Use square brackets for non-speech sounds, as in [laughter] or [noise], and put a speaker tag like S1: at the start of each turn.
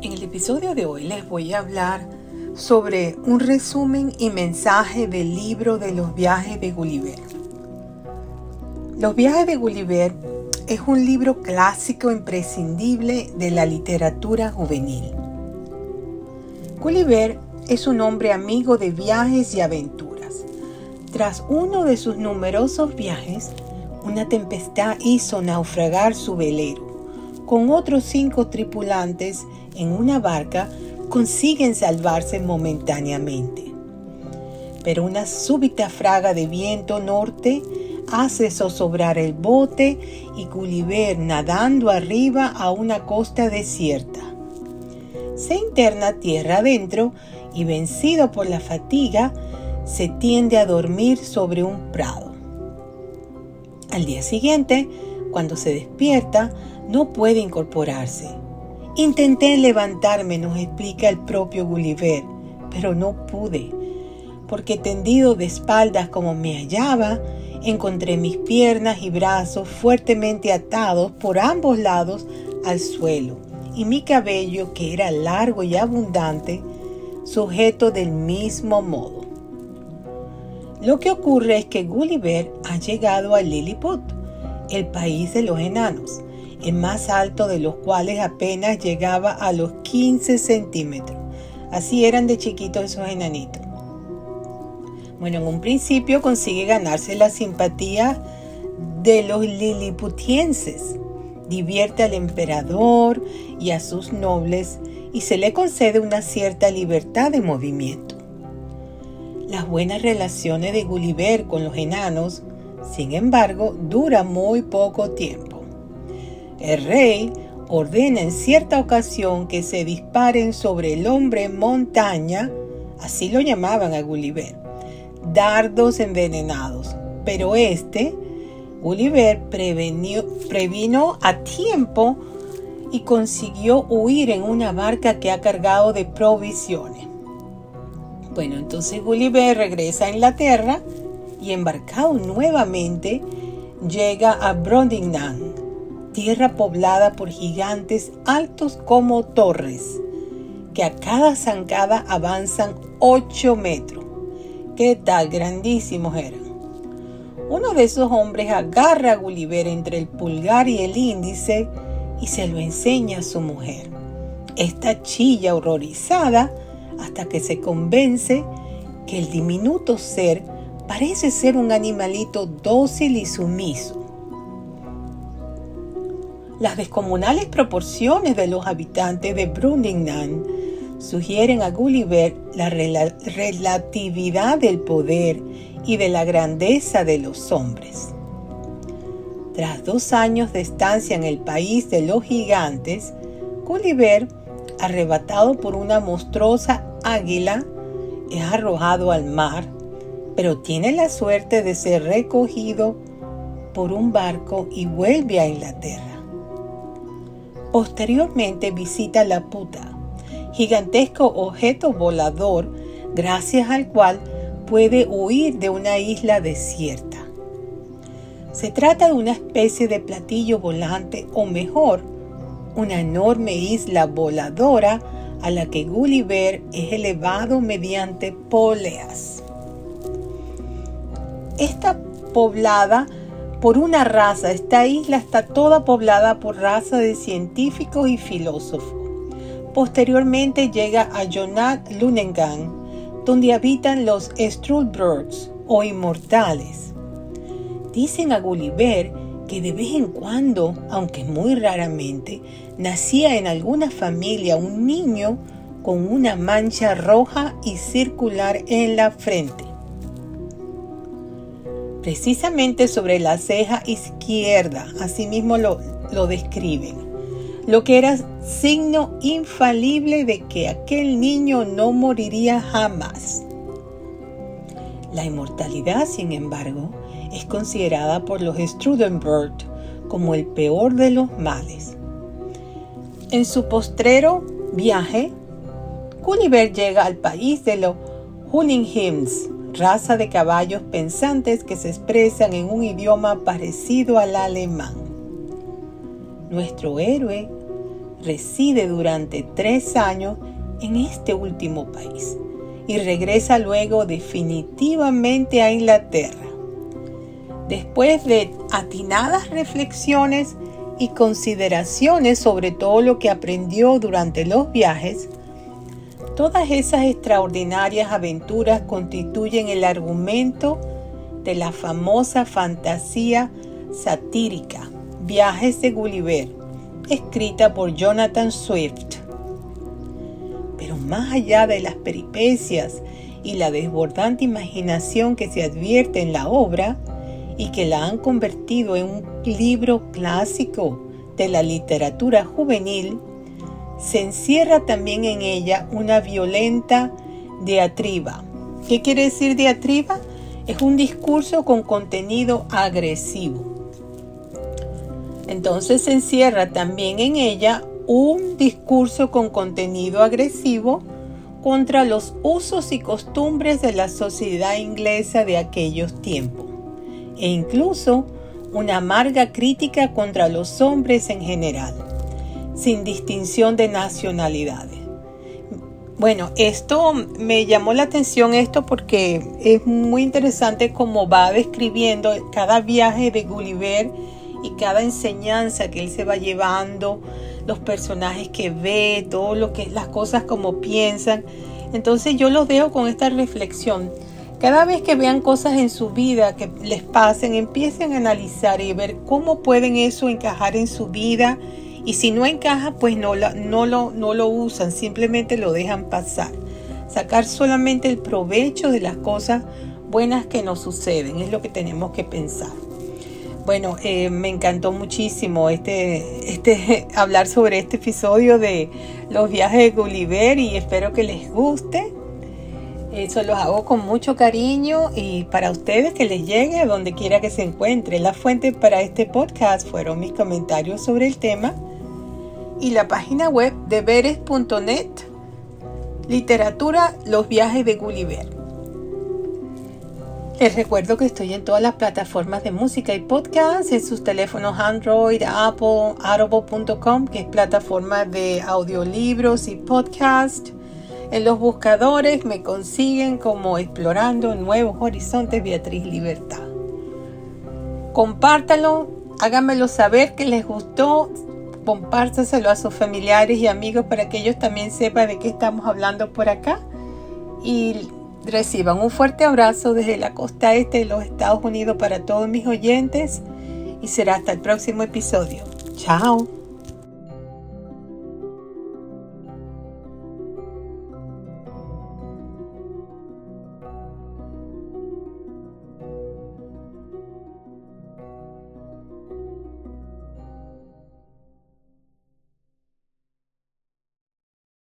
S1: En el episodio de hoy les voy a hablar sobre un resumen y mensaje del libro de los viajes de Gulliver. Los viajes de Gulliver es un libro clásico imprescindible de la literatura juvenil. Gulliver es un hombre amigo de viajes y aventuras. Tras uno de sus numerosos viajes, una tempestad hizo naufragar su velero. Con otros cinco tripulantes en una barca consiguen salvarse momentáneamente. Pero una súbita fraga de viento norte hace zozobrar el bote y Gulliver nadando arriba a una costa desierta. Se interna tierra adentro y vencido por la fatiga, se tiende a dormir sobre un prado. Al día siguiente, cuando se despierta, no puede incorporarse. Intenté levantarme, nos explica el propio Gulliver, pero no pude, porque tendido de espaldas como me hallaba, encontré mis piernas y brazos fuertemente atados por ambos lados al suelo, y mi cabello, que era largo y abundante, sujeto del mismo modo. Lo que ocurre es que Gulliver ha llegado a Lilliput, el país de los enanos, el más alto de los cuales apenas llegaba a los 15 centímetros. Así eran de chiquitos esos enanitos. Bueno, en un principio consigue ganarse la simpatía de los liliputienses. Divierte al emperador y a sus nobles y se le concede una cierta libertad de movimiento. Las buenas relaciones de Gulliver con los enanos, sin embargo, duran muy poco tiempo. El rey ordena en cierta ocasión que se disparen sobre el hombre montaña, así lo llamaban a Gulliver, dardos envenenados, pero este, Gulliver, previno a tiempo y consiguió huir en una barca que ha cargado de provisiones. Bueno, entonces Gulliver regresa a Inglaterra y embarcado nuevamente llega a Brondingham, tierra poblada por gigantes altos como torres, que a cada zancada avanzan 8 metros. ¿Qué tal grandísimos eran? Uno de esos hombres agarra a Gulliver entre el pulgar y el índice y se lo enseña a su mujer. Esta chilla horrorizada hasta que se convence que el diminuto ser parece ser un animalito dócil y sumiso. Las descomunales proporciones de los habitantes de Brundingham sugieren a Gulliver la relatividad del poder y de la grandeza de los hombres. Tras dos años de estancia en el país de los gigantes, Gulliver, arrebatado por una monstruosa águila, es arrojado al mar, pero tiene la suerte de ser recogido por un barco y vuelve a Inglaterra. Posteriormente visita la puta, gigantesco objeto volador gracias al cual puede huir de una isla desierta. Se trata de una especie de platillo volante o mejor, una enorme isla voladora a la que Gulliver es elevado mediante poleas. Está poblada por una raza, esta isla está toda poblada por raza de científicos y filósofos. Posteriormente llega a Jonat Lunengan, donde habitan los Strulbergs o inmortales. Dicen a Gulliver que de vez en cuando, aunque muy raramente, nacía en alguna familia un niño con una mancha roja y circular en la frente. Precisamente sobre la ceja izquierda, asimismo lo, lo describen lo que era signo infalible de que aquel niño no moriría jamás. La inmortalidad, sin embargo, es considerada por los Strudenberg como el peor de los males. En su postrero viaje, Gulliver llega al país de los Hunninghams, raza de caballos pensantes que se expresan en un idioma parecido al alemán. Nuestro héroe reside durante tres años en este último país y regresa luego definitivamente a Inglaterra. Después de atinadas reflexiones y consideraciones sobre todo lo que aprendió durante los viajes, todas esas extraordinarias aventuras constituyen el argumento de la famosa fantasía satírica Viajes de Gulliver, escrita por Jonathan Swift. Pero más allá de las peripecias y la desbordante imaginación que se advierte en la obra y que la han convertido en un libro clásico de la literatura juvenil, se encierra también en ella una violenta diatriba. ¿Qué quiere decir diatriba? Es un discurso con contenido agresivo. Entonces se encierra también en ella un discurso con contenido agresivo contra los usos y costumbres de la sociedad inglesa de aquellos tiempos e incluso una amarga crítica contra los hombres en general, sin distinción de nacionalidades. Bueno, esto me llamó la atención esto porque es muy interesante cómo va describiendo cada viaje de Gulliver y cada enseñanza que él se va llevando, los personajes que ve, todo lo que las cosas como piensan. Entonces yo los dejo con esta reflexión. Cada vez que vean cosas en su vida que les pasen, empiecen a analizar y ver cómo pueden eso encajar en su vida. Y si no encaja, pues no, no, lo, no lo usan, simplemente lo dejan pasar. Sacar solamente el provecho de las cosas buenas que nos suceden, es lo que tenemos que pensar. Bueno, eh, me encantó muchísimo este, este, [laughs] hablar sobre este episodio de los viajes de Gulliver y espero que les guste. Eso los hago con mucho cariño y para ustedes que les llegue a donde quiera que se encuentre. La fuente para este podcast fueron mis comentarios sobre el tema y la página web de veres.net, literatura, los viajes de Gulliver. Les recuerdo que estoy en todas las plataformas de música y podcast, en sus teléfonos Android, Apple, Audible.com, que es plataforma de audiolibros y podcast. En los buscadores me consiguen como Explorando Nuevos Horizontes Beatriz Libertad. Compártalo, háganmelo saber que les gustó, compártaselo a sus familiares y amigos para que ellos también sepan de qué estamos hablando por acá. Y Reciban un fuerte abrazo desde la costa este de los Estados Unidos para todos mis oyentes y será hasta el próximo episodio. Chao.